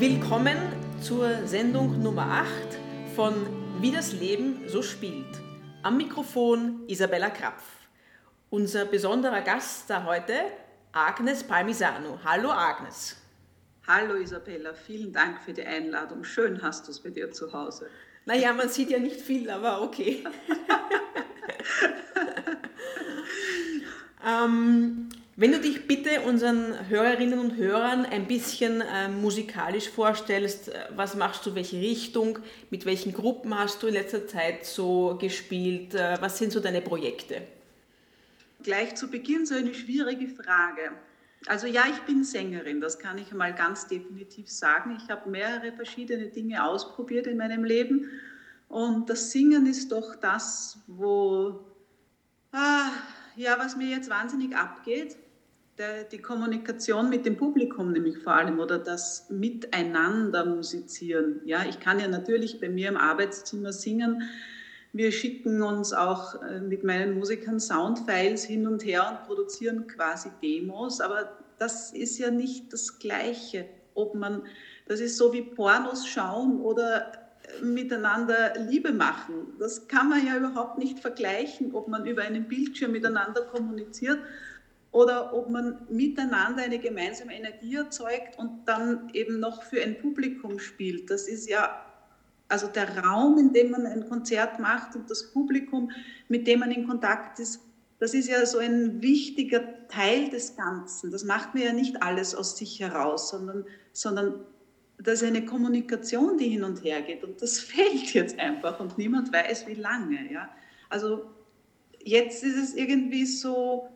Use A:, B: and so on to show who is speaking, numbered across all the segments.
A: Willkommen zur Sendung Nummer 8 von Wie das Leben so spielt. Am Mikrofon Isabella Krapf. Unser besonderer Gast da heute, Agnes Palmisano. Hallo Agnes.
B: Hallo Isabella, vielen Dank für die Einladung. Schön hast du es bei dir zu Hause.
A: Naja, man sieht ja nicht viel, aber okay. ähm, wenn du dich bitte unseren Hörerinnen und Hörern ein bisschen äh, musikalisch vorstellst, äh, was machst du, welche Richtung, mit welchen Gruppen hast du in letzter Zeit so gespielt, äh, was sind so deine Projekte?
B: Gleich zu Beginn so eine schwierige Frage. Also ja, ich bin Sängerin, das kann ich mal ganz definitiv sagen. Ich habe mehrere verschiedene Dinge ausprobiert in meinem Leben und das Singen ist doch das, wo, ah, ja, was mir jetzt wahnsinnig abgeht der, die Kommunikation mit dem Publikum nämlich vor allem oder das Miteinander musizieren. Ja, ich kann ja natürlich bei mir im Arbeitszimmer singen. Wir schicken uns auch äh, mit meinen Musikern Soundfiles hin und her und produzieren quasi Demos, aber das ist ja nicht das Gleiche, ob man, das ist so wie Pornos schauen oder äh, miteinander Liebe machen. Das kann man ja überhaupt nicht vergleichen, ob man über einen Bildschirm miteinander kommuniziert oder ob man miteinander eine gemeinsame Energie erzeugt und dann eben noch für ein Publikum spielt. Das ist ja also der Raum, in dem man ein Konzert macht und das Publikum, mit dem man in Kontakt ist, das ist ja so ein wichtiger Teil des Ganzen. Das macht mir ja nicht alles aus sich heraus, sondern, sondern das ist eine Kommunikation, die hin und her geht. Und das fehlt jetzt einfach und niemand weiß, wie lange. Ja? Also jetzt ist es irgendwie so,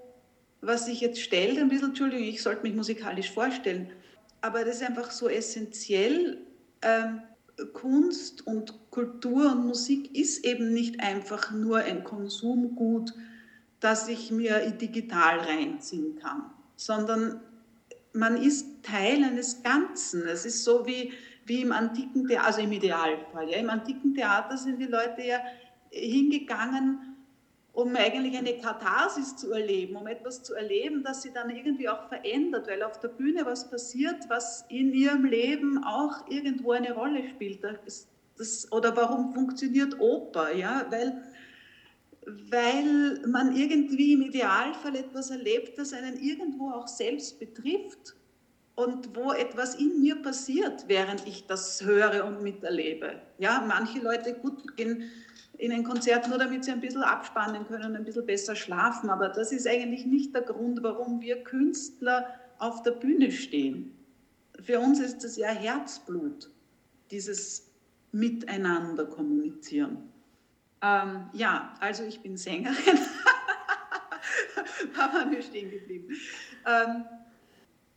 B: was sich jetzt stellt, ein bisschen, Entschuldigung, ich sollte mich musikalisch vorstellen, aber das ist einfach so essentiell. Ähm, Kunst und Kultur und Musik ist eben nicht einfach nur ein Konsumgut, das ich mir digital reinziehen kann, sondern man ist Teil eines Ganzen. Es ist so wie, wie im antiken Theater, also im Idealfall. Ja, Im antiken Theater sind die Leute ja hingegangen, um eigentlich eine Katharsis zu erleben, um etwas zu erleben, das sie dann irgendwie auch verändert, weil auf der Bühne was passiert, was in ihrem Leben auch irgendwo eine Rolle spielt. Das, das, oder warum funktioniert Oper? Ja? Weil, weil man irgendwie im Idealfall etwas erlebt, das einen irgendwo auch selbst betrifft und wo etwas in mir passiert, während ich das höre und miterlebe. Ja, manche Leute gut gehen in ein Konzert nur, damit sie ein bisschen abspannen können, ein bisschen besser schlafen. Aber das ist eigentlich nicht der Grund, warum wir Künstler auf der Bühne stehen. Für uns ist das ja Herzblut, dieses Miteinander kommunizieren. Ähm, ja, also ich bin Sängerin. da wir stehen geblieben. Ähm,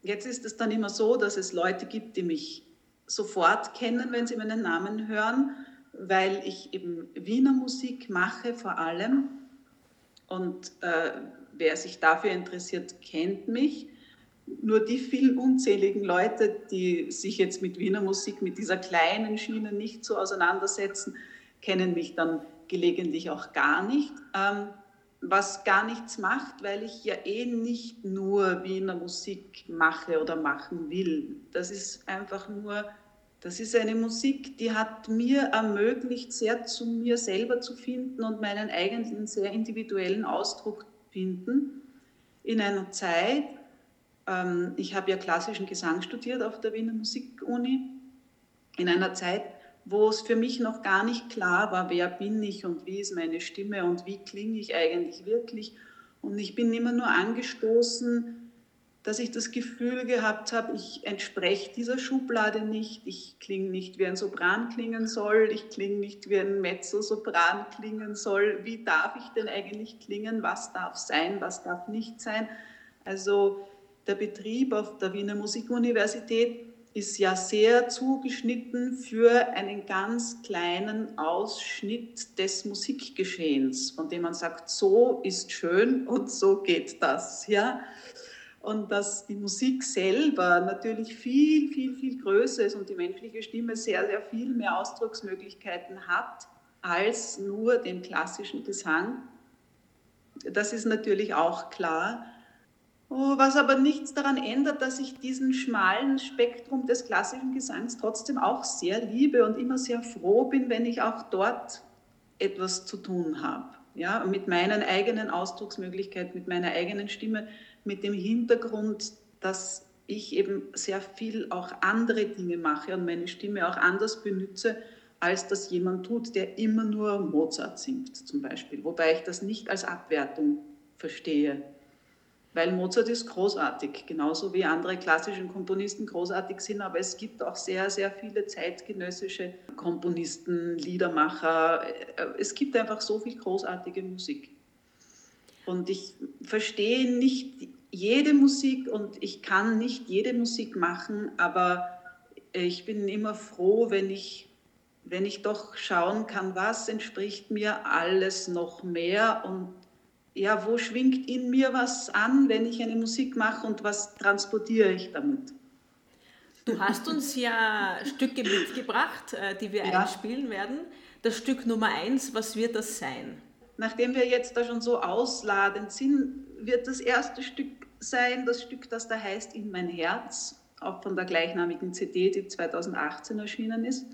B: jetzt ist es dann immer so, dass es Leute gibt, die mich sofort kennen, wenn sie meinen Namen hören weil ich eben Wiener Musik mache vor allem. Und äh, wer sich dafür interessiert, kennt mich. Nur die vielen unzähligen Leute, die sich jetzt mit Wiener Musik, mit dieser kleinen Schiene nicht so auseinandersetzen, kennen mich dann gelegentlich auch gar nicht. Ähm, was gar nichts macht, weil ich ja eh nicht nur Wiener Musik mache oder machen will. Das ist einfach nur das ist eine Musik, die hat mir ermöglicht, sehr zu mir selber zu finden und meinen eigenen sehr individuellen Ausdruck finden. In einer Zeit, ähm, ich habe ja klassischen Gesang studiert auf der Wiener Musikuni, in einer Zeit, wo es für mich noch gar nicht klar war, wer bin ich und wie ist meine Stimme und wie klinge ich eigentlich wirklich. Und ich bin immer nur angestoßen dass ich das Gefühl gehabt habe, ich entspreche dieser Schublade nicht, ich klinge nicht wie ein Sopran klingen soll, ich klinge nicht wie ein Mezzosopran klingen soll. Wie darf ich denn eigentlich klingen? Was darf sein? Was darf nicht sein? Also der Betrieb auf der Wiener Musikuniversität ist ja sehr zugeschnitten für einen ganz kleinen Ausschnitt des Musikgeschehens, von dem man sagt, so ist schön und so geht das. Ja? Und dass die Musik selber natürlich viel, viel, viel größer ist und die menschliche Stimme sehr, sehr viel mehr Ausdrucksmöglichkeiten hat als nur den klassischen Gesang. Das ist natürlich auch klar. Oh, was aber nichts daran ändert, dass ich diesen schmalen Spektrum des klassischen Gesangs trotzdem auch sehr liebe und immer sehr froh bin, wenn ich auch dort etwas zu tun habe. Ja, mit meinen eigenen Ausdrucksmöglichkeiten, mit meiner eigenen Stimme, mit dem Hintergrund, dass ich eben sehr viel auch andere Dinge mache und meine Stimme auch anders benütze, als das jemand tut, der immer nur Mozart singt zum Beispiel. Wobei ich das nicht als Abwertung verstehe. Weil Mozart ist großartig, genauso wie andere klassische Komponisten großartig sind, aber es gibt auch sehr, sehr viele zeitgenössische Komponisten, Liedermacher. Es gibt einfach so viel großartige Musik. Und ich verstehe nicht jede Musik und ich kann nicht jede Musik machen, aber ich bin immer froh, wenn ich, wenn ich doch schauen kann, was entspricht mir alles noch mehr und ja, wo schwingt in mir was an, wenn ich eine Musik mache und was transportiere ich damit?
A: Du hast uns ja Stücke mitgebracht, äh, die wir ja. einspielen werden. Das Stück Nummer eins, was wird das sein?
B: Nachdem wir jetzt da schon so ausladend sind, wird das erste Stück sein, das Stück, das da heißt In mein Herz, auch von der gleichnamigen CD, die 2018 erschienen ist.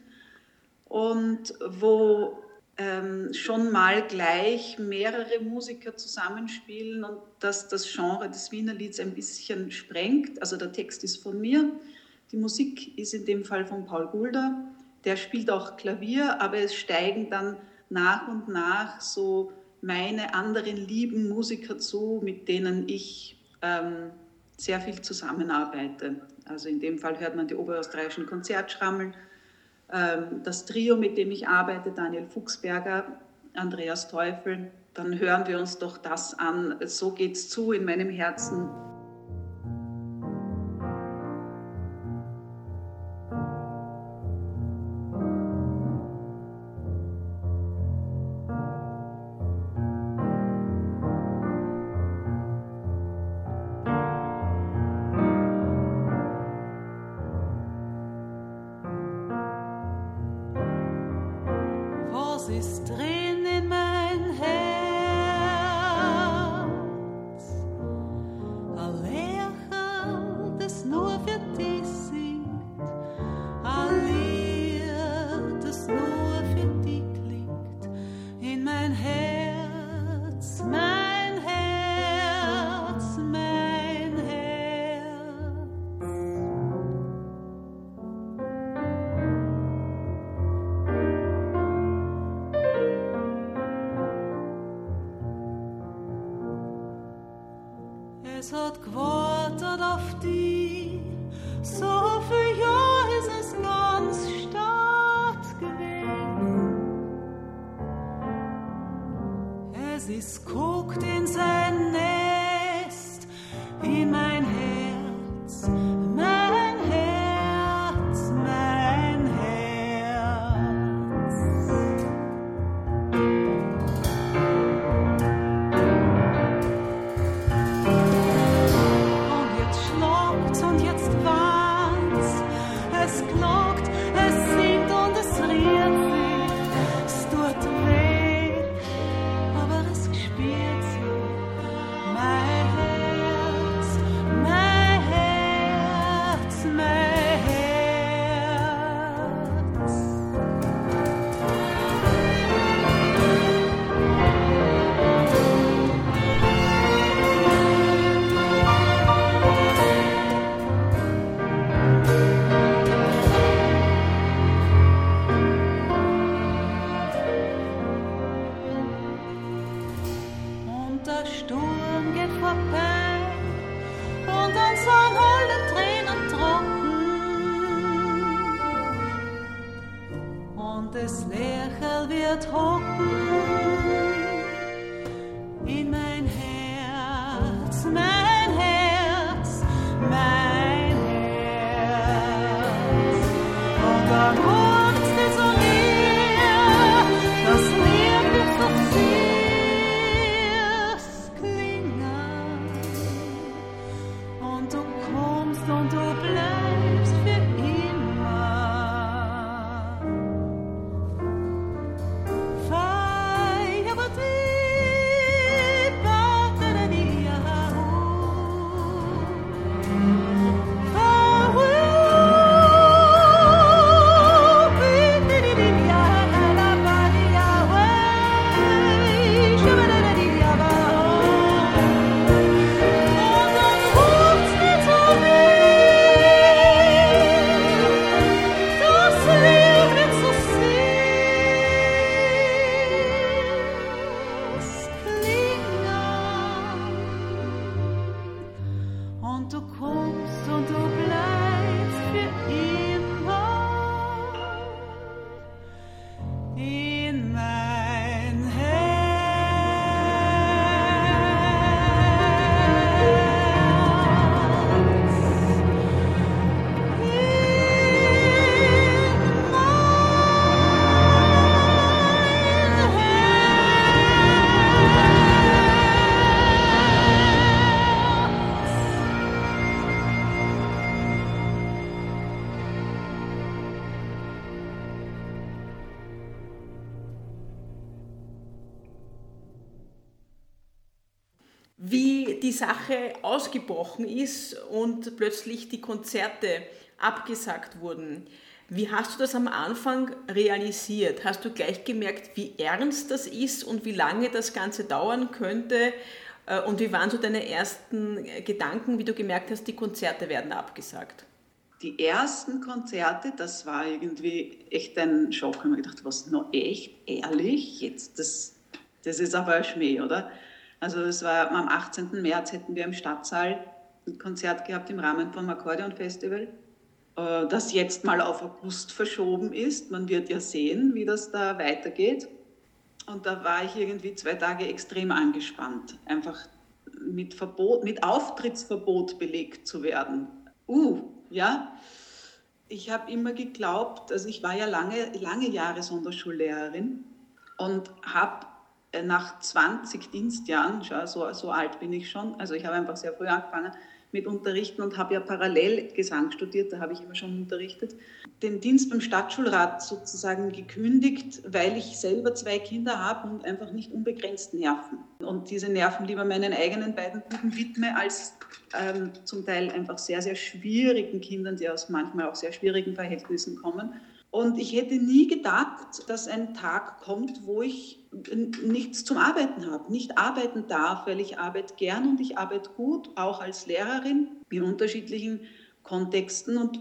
B: Und wo ähm, schon mal gleich mehrere Musiker zusammenspielen und dass das Genre des Wiener Lieds ein bisschen sprengt. Also der Text ist von mir, die Musik ist in dem Fall von Paul Gulder. Der spielt auch Klavier, aber es steigen dann nach und nach so meine anderen lieben Musiker zu, mit denen ich ähm, sehr viel zusammenarbeite. Also in dem Fall hört man die oberösterreichischen Konzertschrammeln ähm, das Trio, mit dem ich arbeite, Daniel Fuchsberger, Andreas Teufel, dann hören wir uns doch das an. So geht's zu in meinem Herzen.
A: Sturm geht
C: vorbei und uns waren alle Tränen trocken und das Lächeln wird hocken.
A: Sache ausgebrochen ist und plötzlich die Konzerte abgesagt wurden. Wie hast du das am Anfang realisiert? Hast du gleich gemerkt, wie ernst das ist und wie lange das Ganze dauern könnte? Äh, und wie waren so deine ersten Gedanken, wie du gemerkt hast, die Konzerte werden abgesagt?
B: Die ersten Konzerte, das war irgendwie echt ein Schock. Ich habe mir gedacht, was, noch echt, ehrlich? Jetzt, das, das ist aber ein Schmäh, oder? Also es war am 18. März hätten wir im Stadtsaal ein Konzert gehabt im Rahmen vom Akkordeon Festival. Äh, das jetzt mal auf August verschoben ist. Man wird ja sehen, wie das da weitergeht. Und da war ich irgendwie zwei Tage extrem angespannt, einfach mit, Verbot, mit Auftrittsverbot belegt zu werden. Uh, ja. Ich habe immer geglaubt, also ich war ja lange, lange Jahre Sonderschullehrerin und habe nach 20 Dienstjahren, so, so alt bin ich schon, also ich habe einfach sehr früh angefangen, mit Unterrichten und habe ja parallel Gesang studiert, da habe ich immer schon unterrichtet, den Dienst beim Stadtschulrat sozusagen gekündigt, weil ich selber zwei Kinder habe und einfach nicht unbegrenzt Nerven. Und diese Nerven lieber meinen eigenen beiden Buben widme, als ähm, zum Teil einfach sehr, sehr schwierigen Kindern, die aus manchmal auch sehr schwierigen Verhältnissen kommen. Und ich hätte nie gedacht, dass ein Tag kommt, wo ich nichts zum Arbeiten habe, nicht arbeiten darf, weil ich arbeite gern und ich arbeite gut, auch als Lehrerin in unterschiedlichen Kontexten und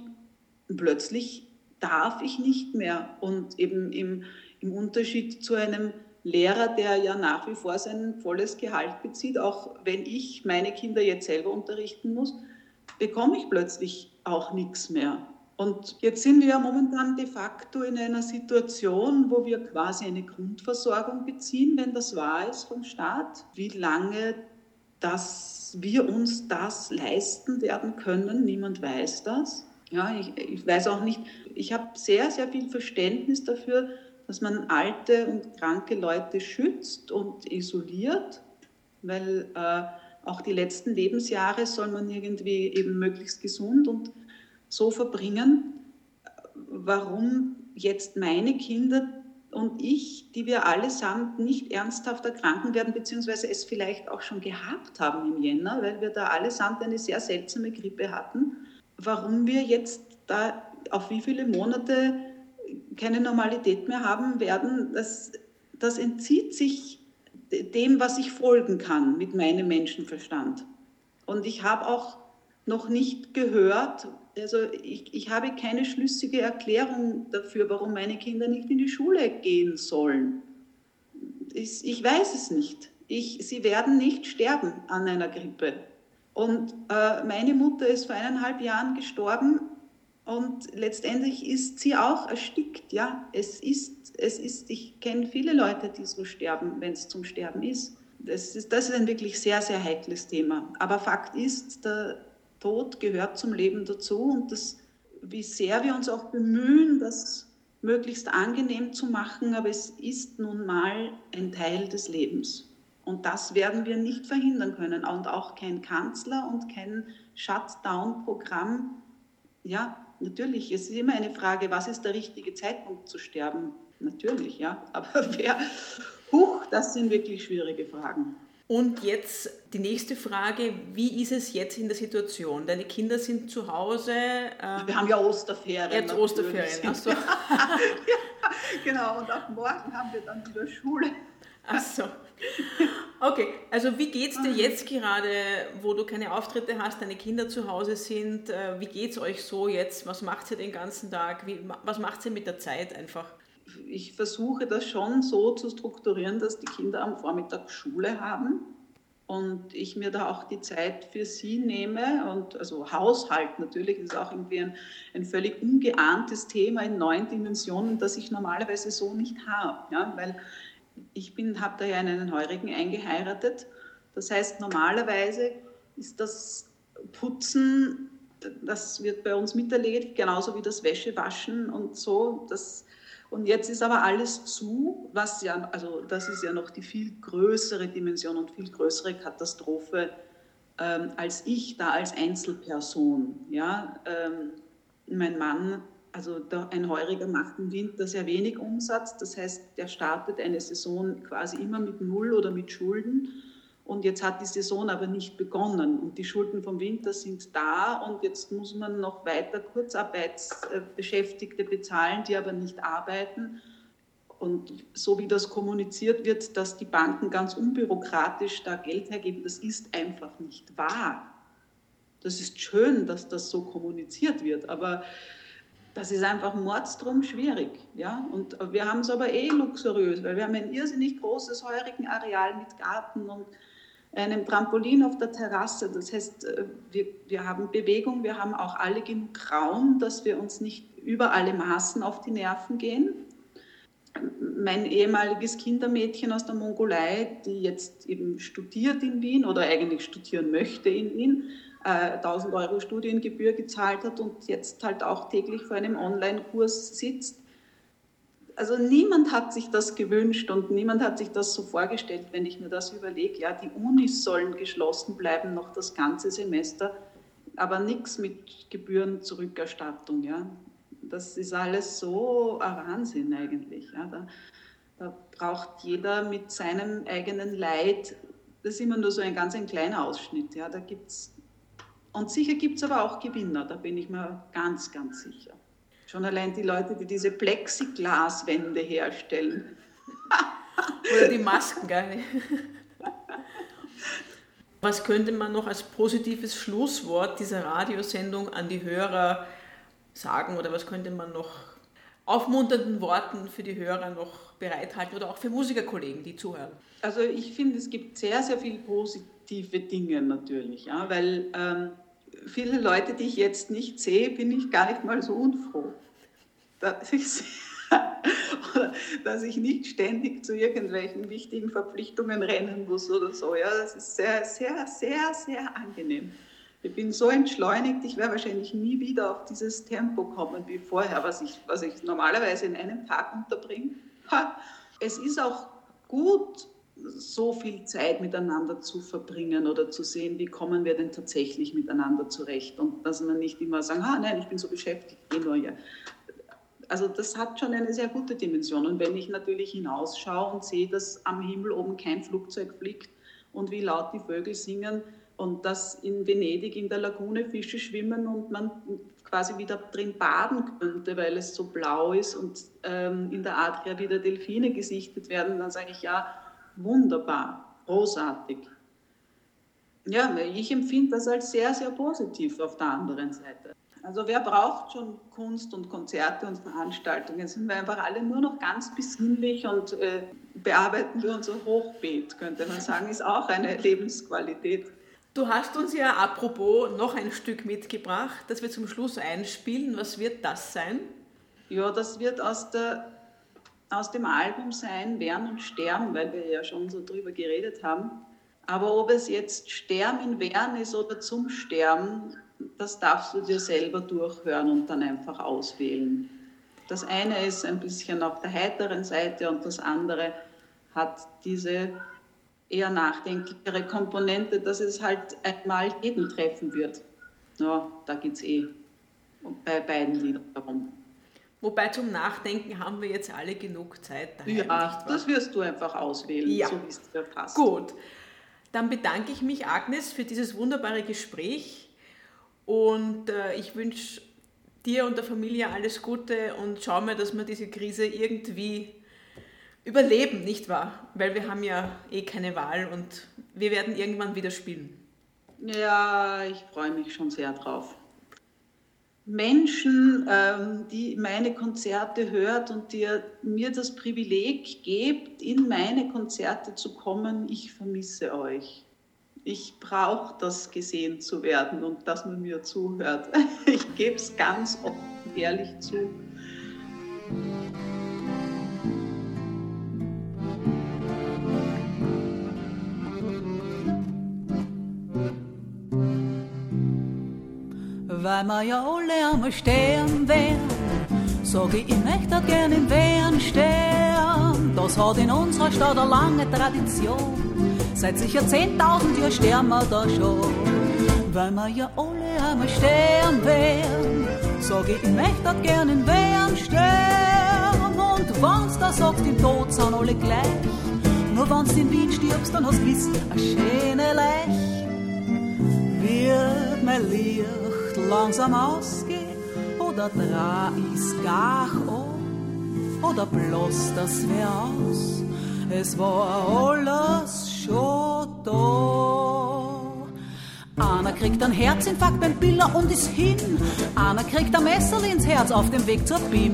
B: plötzlich darf ich nicht mehr. Und eben im, im Unterschied zu einem Lehrer, der ja nach wie vor sein volles Gehalt bezieht, auch wenn ich meine Kinder jetzt selber unterrichten muss, bekomme ich plötzlich auch nichts mehr. Und jetzt sind wir ja momentan de facto in einer Situation, wo wir quasi eine Grundversorgung beziehen, wenn das wahr ist vom Staat. Wie lange dass wir uns das leisten werden können, niemand weiß das. Ja, ich, ich weiß auch nicht, ich habe sehr, sehr viel Verständnis dafür, dass man alte und kranke Leute schützt und isoliert, weil äh, auch die letzten Lebensjahre soll man irgendwie eben möglichst gesund und so verbringen, warum jetzt meine Kinder und ich, die wir allesamt nicht ernsthaft erkranken werden, beziehungsweise es vielleicht auch schon gehabt haben im Jänner, weil wir da allesamt eine sehr seltsame Grippe hatten, warum wir jetzt da auf wie viele Monate keine Normalität mehr haben werden, das, das entzieht sich dem, was ich folgen kann mit meinem Menschenverstand. Und ich habe auch noch nicht gehört, also ich, ich habe keine schlüssige Erklärung dafür, warum meine Kinder nicht in die Schule gehen sollen. Ich, ich weiß es nicht. Ich, sie werden nicht sterben an einer Grippe. Und äh, meine Mutter ist vor eineinhalb Jahren gestorben und letztendlich ist sie auch erstickt. Ja, es ist, es ist. Ich kenne viele Leute, die so sterben, wenn es zum Sterben ist. Das ist. Das ist ein wirklich sehr, sehr heikles Thema. Aber Fakt ist, der, Tod gehört zum Leben dazu und das, wie sehr wir uns auch bemühen, das möglichst angenehm zu machen, aber es ist nun mal ein Teil des Lebens. Und das werden wir nicht verhindern können. Und auch kein Kanzler und kein Shutdown-Programm. Ja, natürlich, es ist immer eine Frage, was ist der richtige Zeitpunkt zu sterben? Natürlich, ja. Aber wer, huch, das sind wirklich schwierige Fragen.
A: Und jetzt die nächste Frage, wie ist es jetzt in der Situation? Deine Kinder sind zu Hause.
B: Ähm, Wir haben ja Osterferien.
A: Jetzt Osterferien, ach so. ja,
B: genau, und ab morgen haben wir dann wieder Schule.
A: Ach so. Okay, also wie geht es dir jetzt gerade, wo du keine Auftritte hast, deine Kinder zu Hause sind? Äh, wie geht es euch so jetzt? Was macht ihr den ganzen Tag? Wie, was macht ihr mit der Zeit einfach?
B: Ich versuche das schon so zu strukturieren, dass die Kinder am Vormittag Schule haben und ich mir da auch die Zeit für sie nehme und also Haushalt natürlich ist auch irgendwie ein, ein völlig ungeahntes Thema in neuen Dimensionen, das ich normalerweise so nicht habe, ja, weil ich habe da ja einen Heurigen eingeheiratet. Das heißt, normalerweise ist das Putzen, das wird bei uns miterledigt, genauso wie das Wäschewaschen und so. Das und jetzt ist aber alles zu, was ja, also das ist ja noch die viel größere Dimension und viel größere Katastrophe ähm, als ich da als Einzelperson. Ja, ähm, mein Mann, also der, ein Heuriger macht im Winter sehr wenig Umsatz, das heißt, der startet eine Saison quasi immer mit Null oder mit Schulden. Und jetzt hat die Saison aber nicht begonnen und die Schulden vom Winter sind da und jetzt muss man noch weiter Kurzarbeitsbeschäftigte bezahlen, die aber nicht arbeiten. Und so wie das kommuniziert wird, dass die Banken ganz unbürokratisch da Geld hergeben, das ist einfach nicht wahr. Das ist schön, dass das so kommuniziert wird, aber das ist einfach mordstrom schwierig. Ja? Und wir haben es aber eh luxuriös, weil wir haben ein irrsinnig großes heurigen Areal mit Garten und einem Trampolin auf der Terrasse. Das heißt, äh, wir, wir haben Bewegung, wir haben auch alle genug Raum, dass wir uns nicht über alle Maßen auf die Nerven gehen. Mein ehemaliges Kindermädchen aus der Mongolei, die jetzt eben studiert in Wien oder eigentlich studieren möchte in Wien, 1000 äh, Euro Studiengebühr gezahlt hat und jetzt halt auch täglich vor einem Online-Kurs sitzt. Also niemand hat sich das gewünscht und niemand hat sich das so vorgestellt, wenn ich mir das überlege. Ja, die Unis sollen geschlossen bleiben noch das ganze Semester, aber nichts mit Gebührenzurückerstattung. Ja. Das ist alles so ein Wahnsinn eigentlich. Ja. Da, da braucht jeder mit seinem eigenen Leid, das ist immer nur so ein ganz ein kleiner Ausschnitt. Ja. Da gibt's und sicher gibt es aber auch Gewinner, da bin ich mir ganz, ganz sicher. Schon allein die Leute, die diese Plexiglaswände herstellen.
A: Oder die Masken, gell? Was könnte man noch als positives Schlusswort dieser Radiosendung an die Hörer sagen oder was könnte man noch aufmunternden Worten für die Hörer noch bereithalten oder auch für Musikerkollegen, die zuhören?
B: Also ich finde, es gibt sehr, sehr viele positive Dinge natürlich, ja, weil ähm, viele Leute, die ich jetzt nicht sehe, bin ich gar nicht mal so unfroh. Dass ich, dass ich nicht ständig zu irgendwelchen wichtigen Verpflichtungen rennen muss oder so. Ja, das ist sehr, sehr, sehr, sehr angenehm. Ich bin so entschleunigt, ich werde wahrscheinlich nie wieder auf dieses Tempo kommen wie vorher, was ich, was ich normalerweise in einem Tag unterbringe. Es ist auch gut, so viel Zeit miteinander zu verbringen oder zu sehen, wie kommen wir denn tatsächlich miteinander zurecht und dass man nicht immer sagen, ah nein, ich bin so beschäftigt, ich nur ja. Also das hat schon eine sehr gute Dimension und wenn ich natürlich hinausschaue und sehe, dass am Himmel oben kein Flugzeug fliegt und wie laut die Vögel singen und dass in Venedig in der Lagune Fische schwimmen und man quasi wieder drin baden könnte, weil es so blau ist und ähm, in der Adria wieder Delfine gesichtet werden, dann sage ich ja, wunderbar, großartig. Ja, ich empfinde das als sehr, sehr positiv auf der anderen Seite. Also wer braucht schon Kunst und Konzerte und Veranstaltungen? Sind wir einfach alle nur noch ganz besinnlich und äh, bearbeiten wir unser Hochbeet, könnte man sagen, ist auch eine Lebensqualität.
A: Du hast uns ja apropos noch ein Stück mitgebracht, das wir zum Schluss einspielen. Was wird das sein?
B: Ja, das wird aus der aus dem Album sein, Werden und Sterben, weil wir ja schon so drüber geredet haben. Aber ob es jetzt Sterben werden ist oder zum Sterben, das darfst du dir selber durchhören und dann einfach auswählen. Das eine ist ein bisschen auf der heiteren Seite und das andere hat diese eher nachdenklichere Komponente, dass es halt einmal jeden treffen wird. Ja, da geht es eh bei beiden Liedern darum.
A: Wobei zum Nachdenken haben wir jetzt alle genug Zeit.
B: Daheim, ja, das wirst du einfach auswählen,
A: ja. so wie es dir passt. Gut, dann bedanke ich mich, Agnes, für dieses wunderbare Gespräch und äh, ich wünsche dir und der Familie alles Gute und schau mal, dass wir diese Krise irgendwie überleben, nicht wahr? Weil wir haben ja eh keine Wahl und wir werden irgendwann wieder spielen.
B: Ja, ich freue mich schon sehr drauf. Menschen, ähm, die meine Konzerte hört und die mir das Privileg gebt, in meine Konzerte zu kommen, ich vermisse euch. Ich brauche das gesehen zu werden und dass man mir zuhört. Ich gebe es ganz offen ehrlich zu.
C: Weil wir ja alle einmal sterben werden. Sag ich, ich möchte gern im Wehren sterben. Das hat in unserer Stadt eine lange Tradition. Seit sicher 10.000 Jahren sterben wir da schon. Weil wir ja alle einmal sterben werden. Sag ich, ich möchte gern im Wehren sterben. Und wenn's da sagt, im Tod sind alle gleich Nur wenn's in Wien stirbst, dann hast gewiss a schöne Lech. Wird mein Licht langsam ausgehen oder dreh ich's gar um oder bloß das wär aus. Es war alles schon da. Einer kriegt einen Herzinfarkt beim Biller und ist hin. Einer kriegt ein Messer ins Herz auf dem Weg zur BIM.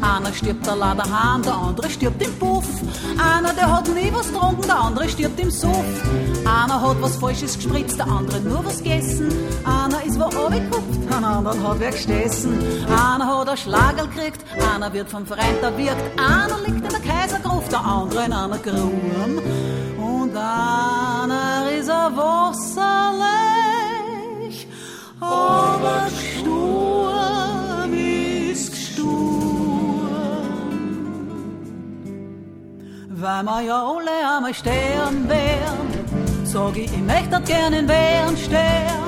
C: Einer stirbt der Laderhahn, der andere stirbt im Puff. Einer, der hat nie was getrunken, der andere stirbt im Suff. Einer hat was Falsches gespritzt, der andere nur was gegessen. Einer ist wo abgekupft, ein anderer hat wer gestessen. Einer hat ein Schlagerl gekriegt, einer wird vom Freund erwirkt. Einer liegt in der Kaisergruft, der andere in einer Gruhm. Und einer ist ein Wasserlech, aber gestorben ist gestorben. Weil wir ja alle einmal sterben werden, sag ich, ich möchte gern in Wehren sterben.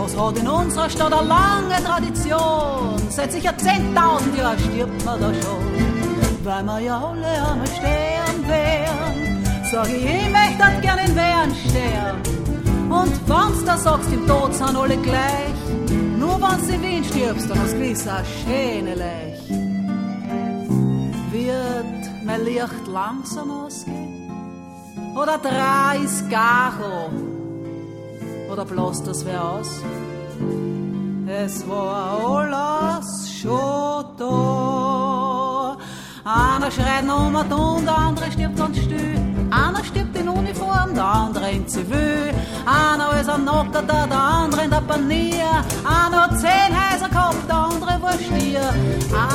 C: Das hat in unserer Stadt eine lange Tradition. Seit sicher 10.000 Jahren stirbt man da schon. Weil wir ja alle einmal sterben werden, sag ich, ich möchte gern in Wehren sterben. Und wenn's da sagst, im Tod sind alle gleich. Nur wenn's in Wien stirbst, dann hast gewiss ein schöne Lech. Wird mein Licht langsam ausgehen? Oder drei ist gar Oder bloß das wär aus? Es war alles schon da. Einer schreit um und der andere stirbt ganz still. Einer stirbt in Uniform, der andere in Zivil. Einer ist ein Nocker, der, der andere in der Panier. Einer hat zehn Häuser gehabt, der andere war Stier.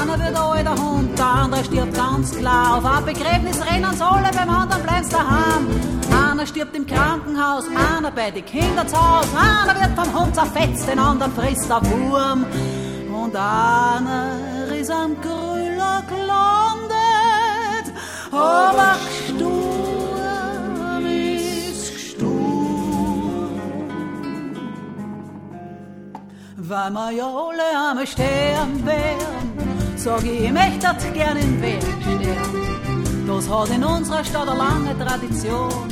C: Einer wird alter Hund, der andere stirbt ganz klar. Auf ein Begräbnis rennen alle, beim anderen bleibt's daheim. Einer stirbt im Krankenhaus, einer bei den Kindern zu Haus. Einer wird vom Hund zerfetzt, den anderen frisst der Wurm. Und einer ist am Grüller gelandet, aber gestorben Weil wir ja alle einmal sterben werden, sag ich, ich möchte gern in Wehren sterben. Das hat in unserer Stadt eine lange Tradition.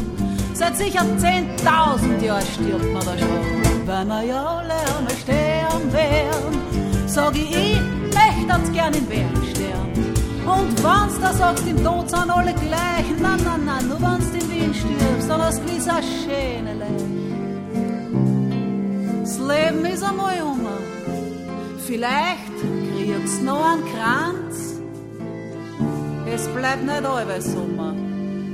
C: Seit sicher 10.000 Jahren stirbt man da schon. Weil wir ja alle einmal sterben werden, sag ich, ich möchte gern in Wehren sterben. Und wenn's da sagst, im Tod sind alle gleich, na, na, na, nur wenn's in Wien stirbst, dann hast du gewiss ein schöne Das Leben ist einmal um. Vielleicht kriegst noch einen Kranz. Es bleibt nicht alles Sommer.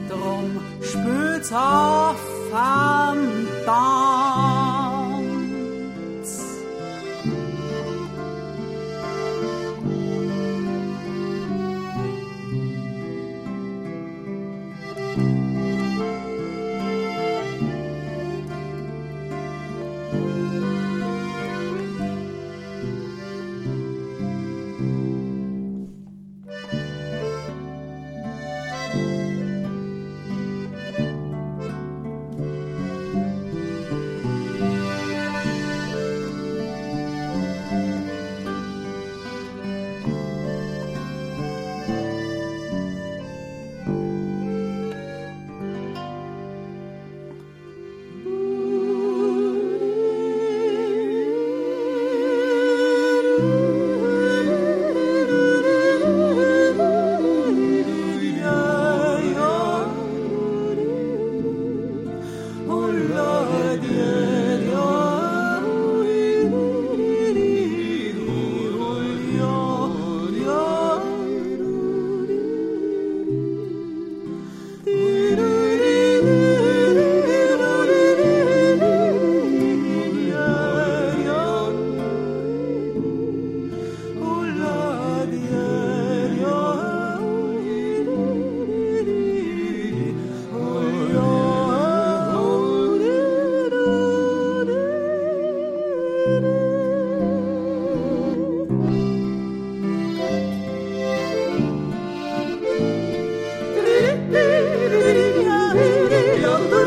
C: Drum spült's auf am Tag. London.